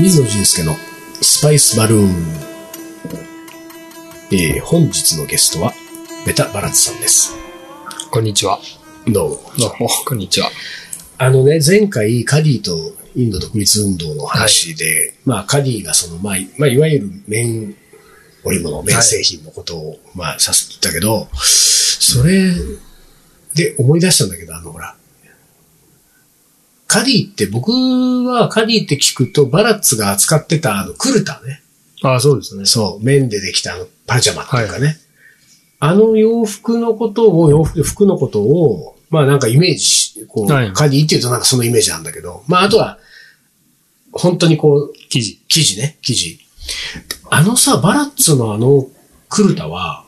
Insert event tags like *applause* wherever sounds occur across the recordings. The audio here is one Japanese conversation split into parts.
水野俊介のスパイスバルーン。えー、本日のゲストは、ベタバラツさんです。こんにちは。どうも。どうも、こんにちは。あのね、前回カディとインド独立運動の話で、まあカディがその、まあ、いまあ、いわゆる綿織物、綿製品のことを、まあ、指すったけど、それで思い出したんだけど、あの、ほら、カディって僕はカディって聞くとバラッツが扱ってたあのクルタね。ああ、そうですね。そう、綿でできたあのパジャマっていうかね。あの洋服のことを、洋服服のことを、まあなんかイメージし、こう、はいカディっていうとなんかそのイメージなんだけど、まああとは、本当にこう、記事。生地ね、生地。あのさ、バラッツのあのクルタは、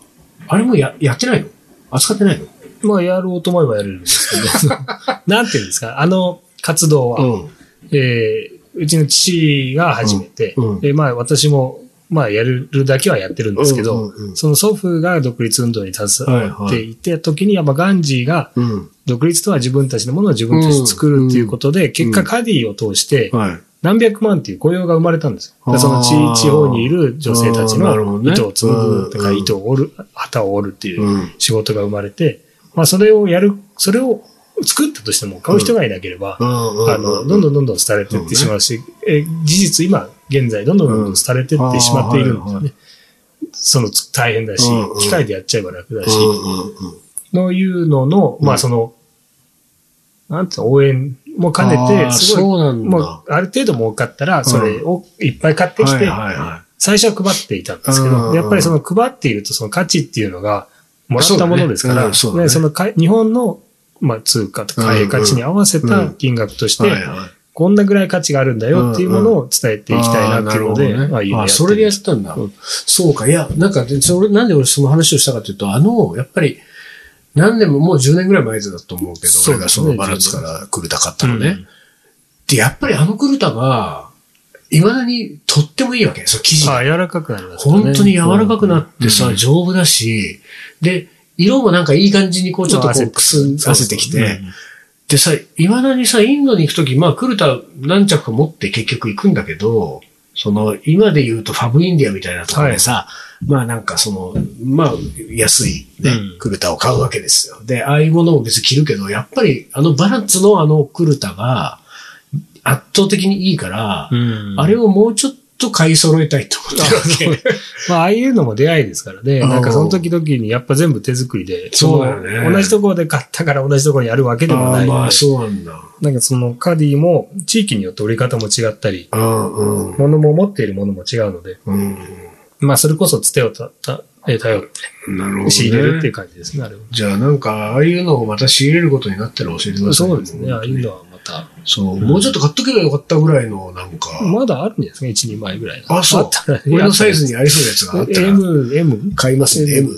あれもや、やってないの？扱ってないの？まあ、やろうと思えばやれるんですけど、*laughs* なんていうんですか、あの活動は、ん。えーうちの父が始めて、うん。うん。でまあ、私も、まあ、やるだけはやってるんですけど、うんうんうん。その祖父が独立運動に携わっていて、時にやっぱガンジーが、うん。独立とは自分たちのものを自分たちで作るっていうことで、結果カディを通して、はい。何百万っていう雇用が生まれたんですよ。でその地地方にいる女性たちの糸を紡ぐとかうん。糸を織る、旗を織るっていううん。仕事が生まれて、まあそれをやる、それを作ったとしても買う人がいなければ、うん。あの、どんどんどんどん廃れていってしまうし、え事実今現在どんどんどんどん廃れていってしまっているんですようん。ね。その大変だし機械でやっちゃえば楽だし、のいうのの、まあその、なんて応援も兼ねあて、ーすごいもう、ある程度儲かったら、それをいっぱい買ってきて、最初は配っていたんですけど、やっぱりその配っているとその価値っていうのが、もらったものですから、そのか日本の、まあ、通貨とか貨幣価値に合わせた金額として。こんなぐらい価値があるんだよっていうものを伝えていきたいなっていうので、あねまあ、それでやったんだうん。そうか。いや、なんか、でそれ、なんで俺その話をしたかというと、あの、やっぱり、何年も、もう10年ぐらい前だと思うけど、そね俺がそのバランスからクルタ買ったのね。うんで、やっぱりあのクルタが、未だにとってもいいわけ。そう、生地が。ああ、柔らかくなりますよね。本当に柔らかくなってさ、うん丈夫だし、で、色もなんかいい感じにこうちょっとこうくすん、そう汗てきて、でさ、未だにさ、インドに行くとき、まあ、クルタ何着か持って結局行くんだけど、その、今で言うとファブインディアみたいなところでさ、まあなんかその、まあ、安いね、うん。クルタを買うわけですよ。で、ああいうものも別に着るけど、やっぱりあのバラッツのあのクルタが圧倒的にいいから、うん。あれをもうちょっと買い揃えたいと思ってるわけ。まあ、ああいうのも出会いですからね。うんなんかその時々にやっぱ全部手作りで、そうだよね同じところで買ったから同じところにやるわけでもないまあ、そうなんだ。なんかそのカディも地域によって折り方も違ったり、うん、うん。物も持っているものも違うので、うん。まあそれこそつてをたたえ頼ってなるほど、ね。仕入れるっていう感じですね、あれは。じゃあなんか、ああいうのをまた仕入れることになったら教えてください。そうですね。ああいうのはそう、もうちょっと買っとけばよかったぐらいの、なんか。まだあるんですね、1、2枚ぐらい。あ、そうったら。俺のサイズにありそうなやつがあったら。M、M? 買いますね M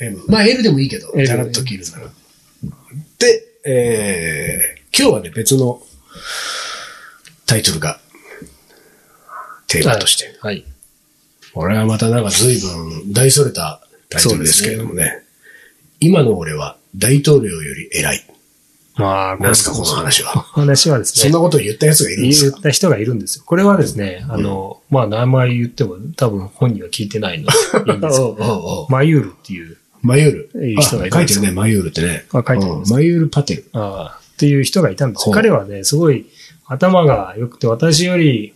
M。まあ L でもいいけど、ャラッと切るなら。で、えー、今日はね、別のタイトルが、テーマとして。はい。これはまたなんか随分大それたタイトルですけれどもね。今の俺は大統領より偉い。まあ、何ですか、この話は。話はですね。そんなことを言った奴がいるんですか？言った人がいるんですよ。これはですね、あの、まあ、名前言っても多分本人は聞いてないのでいいんですけど、*laughs* おうおうおうマユールっていう、マユール？いい人がいるあ書いてるね、マユールってね。あ書いてありますうんマユールパテル。ああっていう人がいたんです彼はね、すごい頭が良くて、私より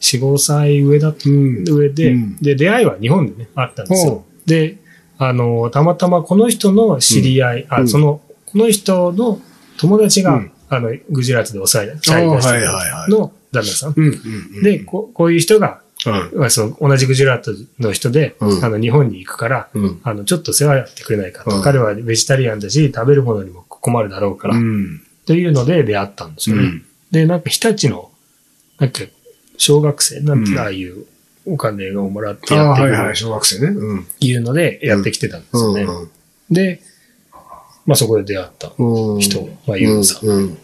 4、5歳上だ上で、うんで、出会いは日本でね、あったんですよほ。で、あの、たまたまこの人の知り合い、うんあ、その、この人の友達が、うんあの、グジュラートで抑え、チャイ出してはいはいはいの旦那さん。うんうんうん。で、ここういう人が、うん、まあその同じグジュラートの人で、うんあの、日本に行くから、うん。あの、ちょっと世話やってくれないかと。うん彼はベジタリアンだし、食べるものにも困るだろうから、うん。というので出会ったんですよね。うんで、なんか日立の、なんか、小学生、なんて、うんああいうお金をもらってやってくる、はいはい、小学生ね。うん。いうのでやってきてたんですよね。で、まあそこで出会ったうん。人、まあユウさん。うん。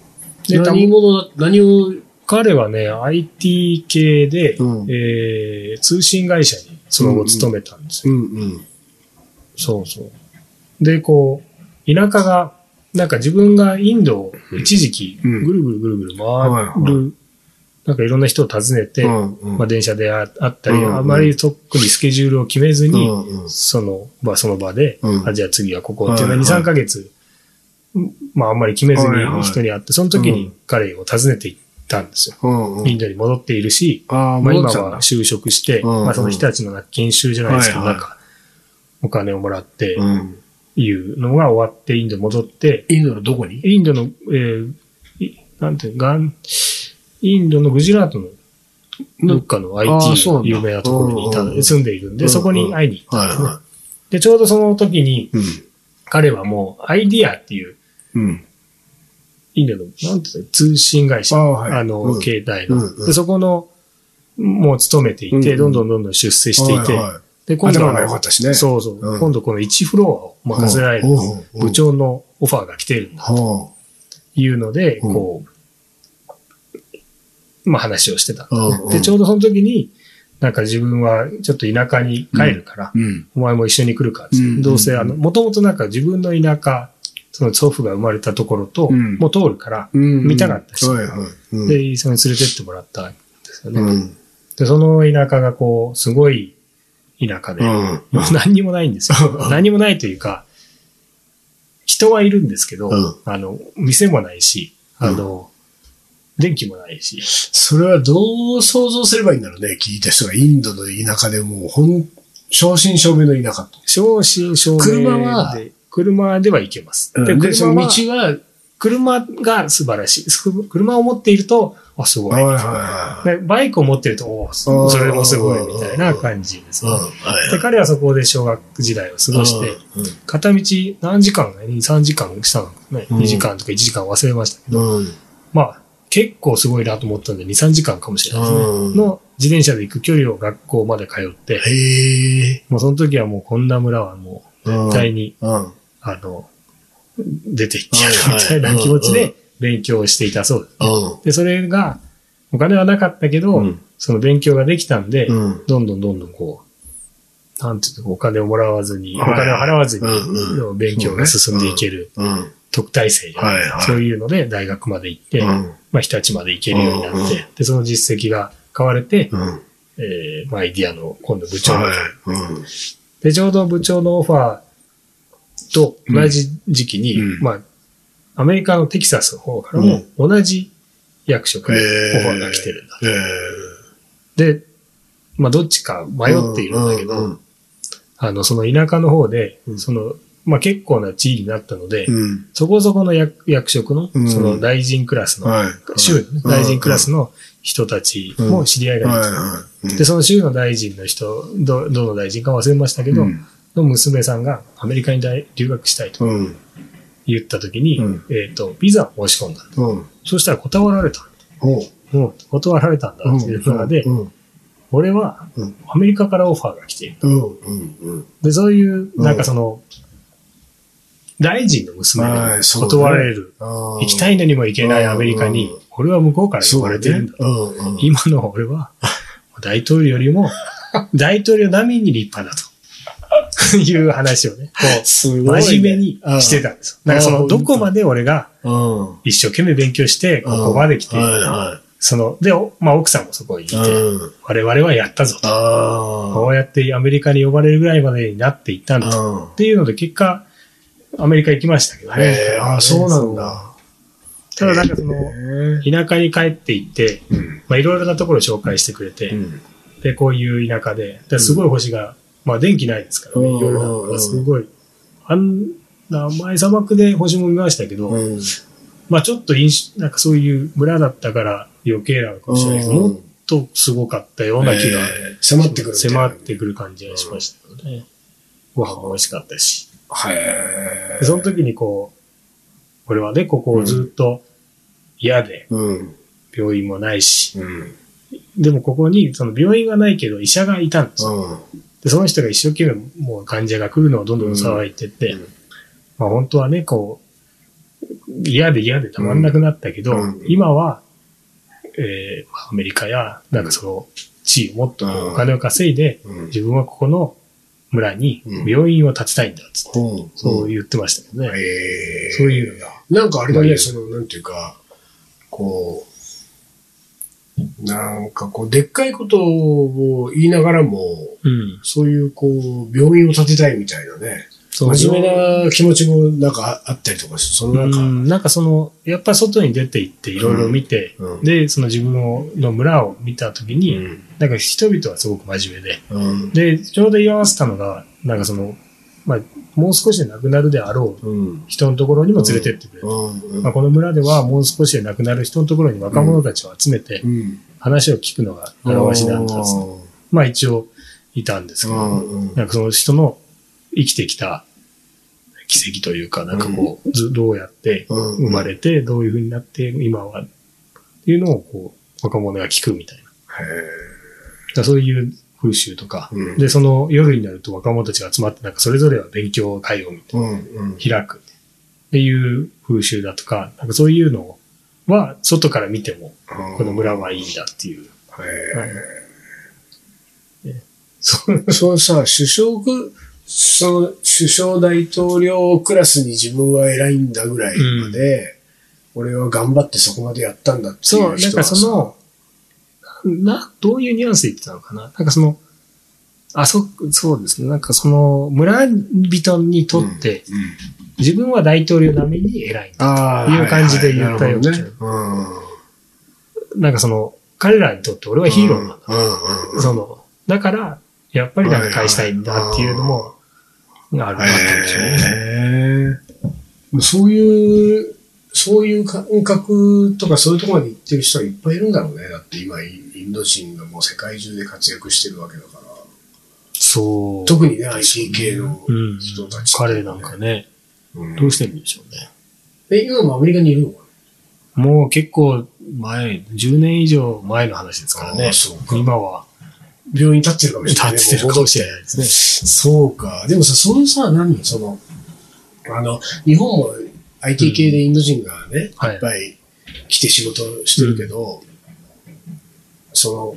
で、た何者だ、何を、彼はね、IT 系で、うんえー通信会社にその後勤めたんですよ。うんうん。そうそう。で、こう、田舎が、なんか自分がインドを一時期うんぐるぐるぐるぐる回るなんかいろんな人を訪ねて、うんうん。まあ電車でああったり、うんうん。あまり特にスケジュールを決めずに、うんうん。その場その場で、うん。あ、じゃあ次はここっていうのは2、はい。はい3ヶ月、まああんまり決めずに人に会って、その時にうん。彼を訪ねていったんですよ。うんうん。インドに戻っているし、ああ、まあ今は就職して、うんうん。まあその人たちの研修じゃないですけど、はいはい。なんか、お金をもらって、うん。いうのが終わって、インドに戻って、インドのどこに？インドの、えーいなんていうガン、インドのグジラートのどっかの IT だ。有名なところにいた住んでいるんで、そこに会いに行ったんですね。はで、ちょうどその時に。彼はもう、アイディアっていう。インドの、なんていうの、通信会社、あの、うん。携帯の、で、そこの、もう勤めていて、どんどんどんどん出世していて、で、今度は。そうそう、うん。今度この1フロアを任せられる部長のオファーが来ているんだはというので、うん。こう、まあ話をしてた。あ。うんうんで、ちょうどその時に、なんか自分はちょっと田舎に帰るから、うん。お前も一緒に来るかって、うんどうせあの、もともとなんか自分の田舎、その祖父が生まれたところと、うんもう通るから、うん。見たかったしはいはい。うんで、それに連れてってもらったんですよね。うん。で、その田舎がこう、すごい田舎で、うんもう何にもないんですよ。何にもないというか、人はいるんですけど、うんあの、店もないし、あの、電気もないし、それはどう想像すればいいんだろうね。聞いた人がインドの田舎でもう、ほん、正真正銘の田舎と。正真正銘で、車は車では行けます。で、で、その道は、車が素晴らしい。す車を持っていると、あ、すごい。はいはいはでバイクを持っていると、おそそれもすごいみたいな感じです。ね。はいで、彼はそこで小学時代を過ごして、うん片道何時間 ?2、3時間したのかね。うん2時間とか1時間忘れましたけど、うん。まあ、結構すごいなと思ったんで、2、3時間かもしれないですね。うんの自転車で行く距離を学校まで通って、へえ。もうその時はもうこんな村はもう絶対に、うん。あの、出て行ってやるみたいな気持ちで勉強していたそうです。うん。で、それが、お金はなかったけど、うんその勉強ができたんで、うん。どんどんどんどんこう、なんていうの、お金をもらわずに、おはい金を払わずに勉強が進んでいけるうん。特待生じゃないはいはいそういうので大学まで行って、うん。まあ、日立まで行けるようになうんうんって、で、その実績が買われて、うん。えーまあ、アイディアの今度部長の、はい。うん。で、ちょうど部長のオファーと同じ時期に、うんまあ、アメリカのテキサスの方からも同じ役職のオファーが来てるんだ。えで、まあ、どっちか迷っているんだけど、うん。あの、その田舎の方でう、んその、まあ、結構な地位になったので、うん。そこそこの役役職の、うんその大臣クラスの、はい。州のね大臣クラスの人たちも知り合いがいて、はいはい。で、その州の大臣の人、ど、どの大臣か忘れましたけど、うんの娘さんがアメリカに大留学したいとうん。言った時に、うんえっ、と、ビザを申し込んだ。うん。そしたら断られた。おう。もう断られたんだっていうので、うん。俺はうんアメリカからオファーが来ている。うん。うん。うん。で、そういう、うんなんかその、大臣の娘にはいそうね断られる。行行きたいのにも行けないアメリカにうん、俺は向こうから呼ばれてるんだ。うん。うん。今の俺は、大統領よりも、*laughs* 大統領並みに立派だと。*laughs* いう話をね、こう、ね。真面目にしてたんですよ。だからその、うんどこまで俺がうん。一生懸命勉強して、ここまで来て、はいはその、で、おまあ奥さんもそこにいて。我々はやったぞと。あこうやってアメリカに呼ばれるぐらいまでになっていったんだと。あ。っていうので、結果、アメリカ行きましたけどね。へえ、ああ、そうなんだ。ただなんかその、田舎に帰って行って、うん。まあいろいろなところを紹介してくれて、うん。で、こういう田舎で、ですごい星が、まあ電気ないですからね、うん夜なんかすごい、あんな前砂漠で星も見ましたけど、うん。まあちょっと印象なんかそういう村だったから余計なのかもしれないけど、うんもっとすごかったような気が、えー迫ってくる。迫ってくる感じがしましたよね。ご飯も美味しかったし。へでその時にこう、俺はね、ここをずっと嫌で、うん。病院もないし、うん。でもここにその病院がないけど医者がいたんですよ。うん。で、その人が一生懸命もう患者が来るのをどんどん騒いでって、うんまあ本当はね、こう、嫌で嫌でたまんなくなったけど、うん今は、えーまあアメリカや、なんかその、地位をもっとお金を稼いで、うん。自分はここの村にうん病院を建てたいんだっつって、うん。そう言ってましたけどね。そういうのが。なんかあれだね、うんその、なんていうか、こう、なんかこう、でっかいことを言いながらも、うん。そういうこう、病院を建てたいみたいなね、そう。真面目な気持ちもなんかあったりとかして、そのなんか、うん、なんかその、やっぱ外に出て行っていろいろ見て、うん。うん。で、その自分の村を見たときに、うん。なんか人々はすごく真面目で、うん。で、ちょうど言い合わせたのが、なんかその、まあ、もう少しで亡くなるであろううん。人のところにも連れてってくれる。うん。まあ、この村ではもう少しで亡くなる人のところに若者たちを集めてうん。話を聞くのが習わしなんだはず。まあ一応いたんですけど、なんかその人の生きてきた奇跡というか、なんかこう、ずどうやってうん。生まれて、どういう風になって今は、っていうのをこう、若者が聞くみたいな。へらそういう風習とか、うん。で、その夜になると若者たちが集まって、なんかそれぞれは勉強会をみたいーうんうん。な開く。っていう風習だとか、なんかそういうのは外から見ても、この村はいいんだっていう。そうそうさ、首相く、その首相大統領クラスに自分は偉いんだぐらいまで、俺は頑張ってそこまでやったんだっていそう、うなんかその、な、どういうニュアンスで言ってたのかな？なんかその、あ、そ、そうですね。なんかその、村人にとって、うんうん。自分は大統領並みに偉いんだ。あいう感じで言ったようななん。かその、彼らにとって俺はヒーローなんだ。うんうんその、だから、やっぱりなんか返したいんだっていうのも、ある、あったんでしょうね。そういう、そういう感覚とかそういうところまで行ってる人はいっぱいいるんだろうね。だって今、インド人がもう世界中で活躍してるわけだから。そう。特にね、IT 系のうん人たち、彼なんかね、うんどうしてるんでしょうね。え、今もアメリカにいるのかもう結構前、10年以上前の話ですからあねーそうか。今は病院立ってるかもしれない。立ってるかもしれないですね。そうか。でもさ、そのさ、何？その、あの、日本も IT 系でインド人がね、はいいっぱい来て仕事してるけど、そ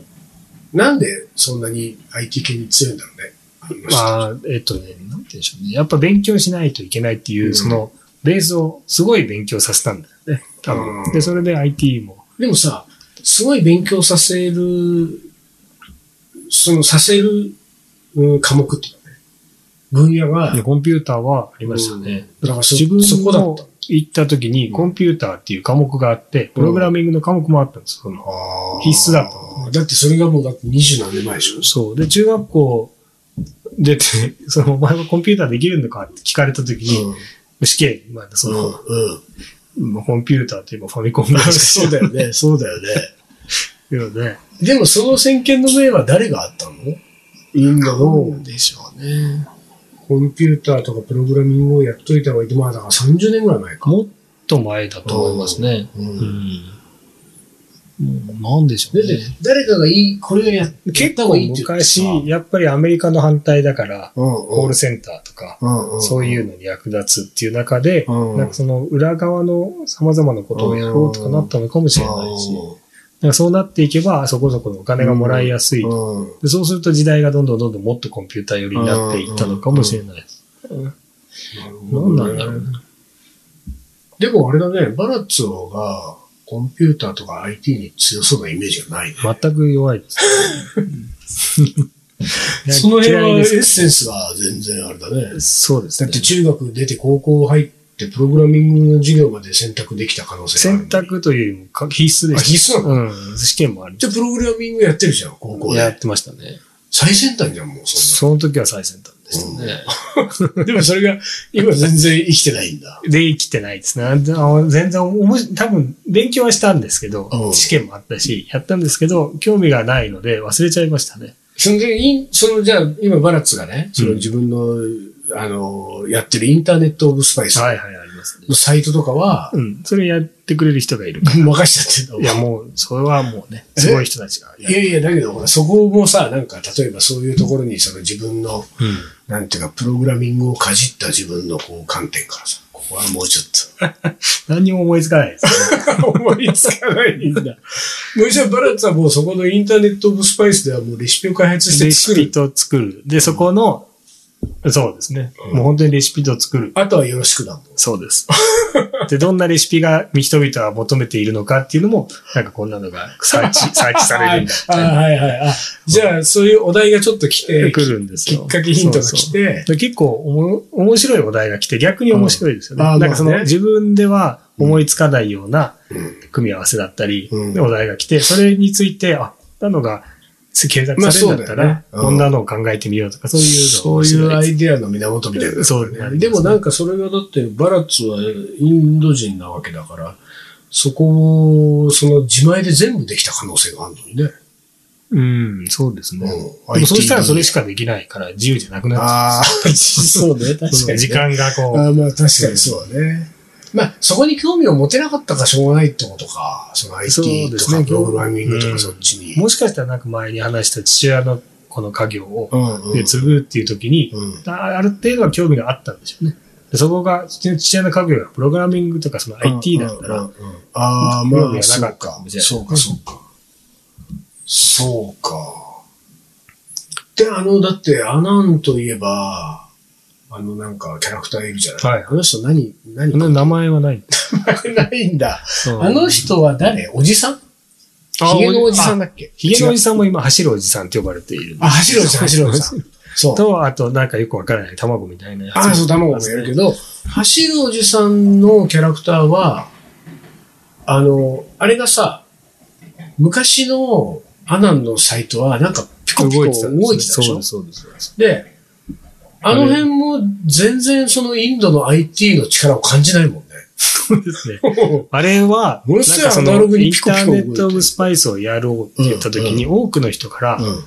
の、なんでそんなに IT 系に強いんだろうね？まあ、えっとね、なんて言うんでしょうね。やっぱ勉強しないといけないっていう、うんその、ベースをすごい勉強させたんだよね。多分。うんで、それで IT も。でもさ、すごい勉強させる、そのさせる、うん科目っていうかね、分野が、でコンピューターはありましたね。だからそ自分そこだのった。行った時にコンピューターっていう科目があって、プログラミングの科目もあったんですよ。その必須だっただってそれがもうだって二十何年前でしょそう。で、中学校出て、*laughs* その、お前はコンピューターできるのかって聞かれた時に、試験、まあ、その、うん。まあコンピューターといえばファミコンぐらいしか *laughs* そうだよね、そうだよね。よね。でもその先見の明は誰があったの？インドのでしょうね。コンピューターとかプログラミングをやっといた方がいいまあだから30年ぐらい前か。もっと前だと思いますね。うんうん。もうなんでしょうだってね。誰かがいい、これをや結構昔、やっぱりアメリカの反対だから、うんコールセンターとか、うんそういうのに役立つっていう中で、うんなんかその裏側の様々なことをやろうとかなったのかもしれないし、そうなっていけば、そこそこのお金がもらいやすい。んうんでそうすると時代がどんどんどんどんもっとコンピューター寄りになっていったのかもしれないです。何なんだろうね。でもあれだね、バラッツォがコンピューターとか IT に強そうなイメージがないね。全く弱いです。*laughs* その辺はエッセンスが全然あれだね。そうですねだって。中学出て高校入ってプログラミングの授業まで選択できた可能性がある。選択というよりもか必須であ、す。必須なの、うん。試験もある。じゃあプログラミングやってるじゃん、高校で。やってましたね。最先端じゃん、もうそその時は最先端でしたね。んな。*laughs* でもそれが今全然生きてないんだ。で、生きてないですね。全然おもし、多分勉強はしたんですけどう、ん試験もあったし、やったんですけど、興味がないので忘れちゃいましたね。そので、その、じゃあ、今バラッツがね、その自分の、あの、やってるインターネットオブスパイスはいはい、ありますね。のサイトとかは、うん。それやってくれる人がいるか任しちゃってんら。のいや、もう、それはもうね、すごい人たちが。いやいや、だけど、そこもさ、なんか、例えばそういうところに、その自分の、うん。なんていうか、プログラミングをかじった自分のこう観点からさ、ここはもうちょっ *laughs* 何にも思いつかないですね。と *laughs* 思いつかないんだ。もうじゃあ、バラッツはもうそこのインターネットオブスパイスではもうレシピを開発してレ作る。シピと作る。で、そこの、そうですね。うんもう本当にレシピと作る。あとはよろしくだもん。そうです。*laughs* で、どんなレシピが人々は求めているのかっていうのも、なんかこんなのが *laughs* サーチ、サーチされるんだあはいはい。あ、じゃあ、そういうお題がちょっと来て、来るんですよ。きっかけヒントがそうそう来て、で結構おも面白いお題が来て逆に面白いですよね。うんあーなんかその、まあね自分では思いつかないようなうん組み合わせだったり、うんお題が来て、それについて、あ、なのが検索されるんだったら、こんなのを考えてみようとか、そういうのそういうアイデアの源みたいな、そうねでもなんかそれがだって、バラッツはインド人なわけだから、そこを、その自前で全部できた可能性があるのにね。うん、そうですね。うんでもそうしたらそれしかできないから自由じゃなくなっちゃああ、*laughs* そうね、確う。かに、ね。時間がこあーまあ確かにそうだね。まあ、そこに興味を持てなかったかしょうがないってことか。その IT とかプログラミングとうんかそっちに。う、もしかしたらなんか前に話した父親のこの家業を、で継ぐっていう時に、うんあある程度は興味があったんでしょうね。でそこが、父親の家業がプログラミングとかその IT だったら、うんうんうんああ、まあ、そうなかそうか、そうか。そうか。で、あの、だって、アナンといえば、あの、なんか、キャラクターいるじゃない、はいあの人何、何名前はない。*laughs* ないんだ。うんあの人は誰？おじさん？ヒゲのおじさんだっけ？ヒゲのおじささんも今走るおじさんって呼ばれている。あ走るおじさん走るおじさん。そう。と、あとなんかよくわからない卵みたいなやつ。ああ、そう、卵もやるけど、走るおじさんのキャラクターは、あの、あれがさ、昔のアナンのサイトは、なんかピコピコ動いてたでしょ？そうです。そうですで、あの辺も全然そのインドの IT の力を感じないもんね。そうですね。*laughs* あれは、ものすごいなんかそアナログにのインピコピコ動いてターネットオブスパイスをやろうって言った時に、多くの人から、うん。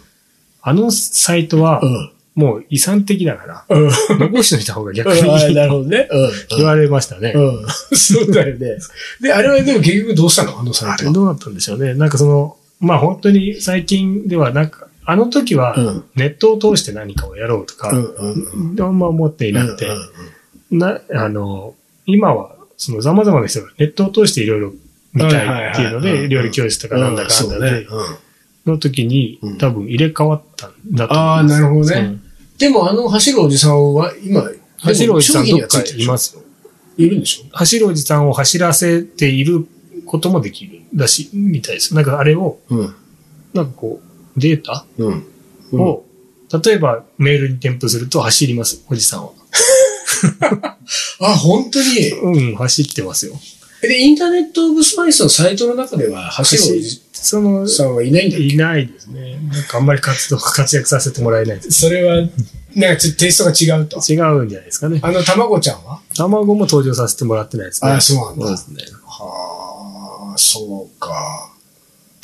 あのサイトはうん。もう遺産的だから、うん。残しておいた方が逆あーになるほどね。*laughs* うん。言われましたね。うん。そうだよね。で、あれはでも結局どうしたの？あのサイトは。あれどうなったんでしょうね。なんかその、まあ本当に最近ではなんか、あの時はうんネットを通して何かをやろうとか。あんま思っていなくて、な、あの、今は、その様々な人がネットを通していろいろ見たいっていうので、料理教室とかなんだかんだで、うんの時にうん多分入れ替わったんだと思ああ、います。なるほどね。うんでもあの走るおじさんは今、走るおじさんどっかいますよ。いるんでしょ？走るおじさんを走らせていることもできるらしい、みたいです。なんかあれを、うん。なんかこう、データ？うん。を、例えばメールに添付すると走ります、おじさんは。*laughs* あ、本当に？うん、走ってますよ。で、インターネットオブスパイスのサイトの中では走るおじその、さんはいないんだいないですね。なんかあんまり活動、活躍させてもらえないです。それは、なんかテイストが違うと？違うんじゃないですかね。あの、卵ちゃんは？卵も登場させてもらってないですね。あそうなんだですね。はあ、そうか。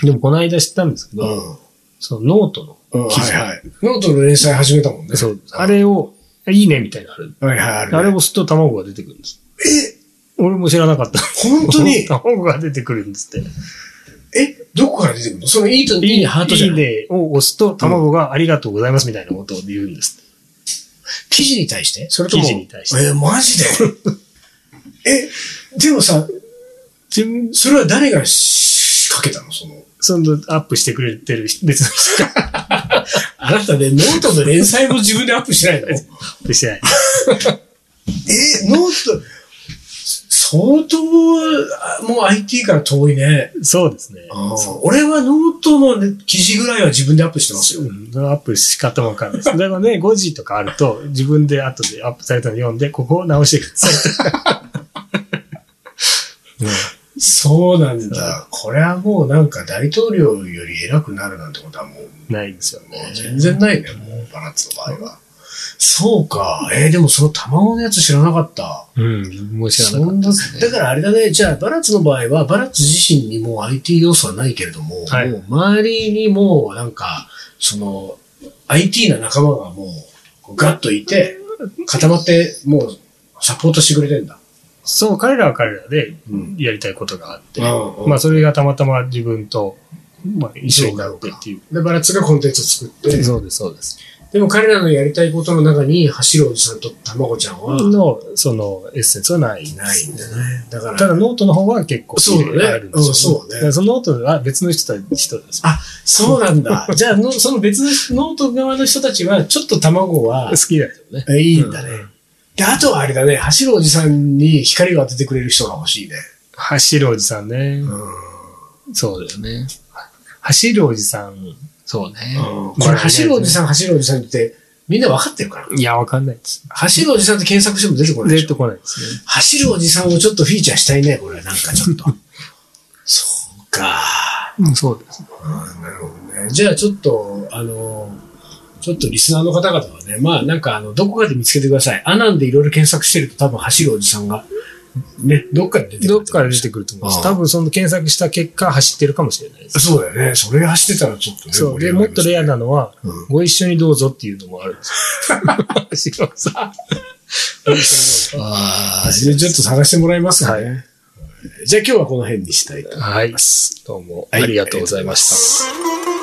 でもこの間知ったんですけど、うん。そのノートの、うん、はいはい。ノートの連載始めたもんね。そう、あれを、いいねみたいなのある。はいはい、あるねあれを押すと卵が出てくるんです。え、俺も知らなかった。本当に？*laughs* 卵が出てくるんですって。え、どこから出てくるの？そのいいと、いいね、ハートじゃないいいねを押すと卵がありがとうございますみたいなことを言うんです。記事に対して？それとも記事に対してえ、マジで？*laughs* え、でもさ、それは誰が仕掛けたの？その。そのアップしてくれてる別の人が *laughs* あなたね、ノートの連載も自分でアップしないの？アップしてない。え、ノート、相当、あもう IT から遠いね。そうですね。俺はノートのね記事ぐらいは自分でアップしてますよ。うん、アップ仕方もわかんないです。だからね、5時とかあると、自分で後でアップされたの読んで、ここを直してください。*laughs* うんそうなんだ。これはもうなんか大統領より偉くなるなんてことはもうないですよね。全然ないね、もうバラッツの場合は。そうか。えーでもその卵のやつ知らなかった。うん、もう知らなかったね。だからあれだね、じゃあバラッツの場合は、バラッツ自身にもう IT 要素はないけれども、はいもう周りにもうなんか、その、IT な仲間がもうガッといて、固まって、もう、サポートしてくれてんだ。そう、彼らは彼らでうん。やりたいことがあって、うんうんまあそれがたまたま自分と、まあ一緒になってっていう。で、バラッツがコンテンツを作って、そうです、そうです。でも彼らのやりたいことの中に、走るおじさんと卵ちゃんは、の、その、エッセンスはない。ないんだね。だから、ただノートの方は結構そうだねあるんですよ、うんそうねそのノートは別の人た人です。あ、そうなんだ。*laughs* じゃあの、その別のノート側の人たちは、ちょっと卵は好、きだよね。えいいんだね。で、あとはあれだね、走るおじさんに光を当ててくれる人が欲しいね。走るおじさんね。うそうだよね。走るおじさん、そうね。ん。これ、走るおじさん、走るおじさんって、みんな分かってるから。ん。いや、わかんないです。走るおじさんって検索しても出てこない出てこないですね。走るおじさんをちょっとフィーチャーしたいね、これ。なんかちょっと。*laughs* そうか。うん、そうですね。なるほどね。じゃあちょっと、あの、ちょっとリスナーの方々はね、まあなんかあの、どこかで見つけてください。アナンでいろいろ検索してると多分走るおじさんが、ね、どっかで出てくる。どっから出てくると思います。多分その検索した結果走ってるかもしれないです。そうだよね。それ走ってたらちょっとね。そう。で、もっとレアなのは、うんご一緒にどうぞっていうのもあるんですよ。走ろうさ。*laughs* ああ、ちょっと探してもらいますかね。じゃあ今日はこの辺にしたいと思います。はい。どうもあはいりがとうございました。